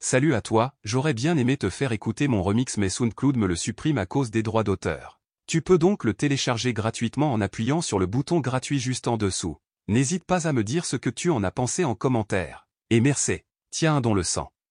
Salut à toi, j'aurais bien aimé te faire écouter mon remix mais SoundCloud me le supprime à cause des droits d'auteur. Tu peux donc le télécharger gratuitement en appuyant sur le bouton gratuit juste en dessous. N'hésite pas à me dire ce que tu en as pensé en commentaire. Et merci. Tiens un don le sang.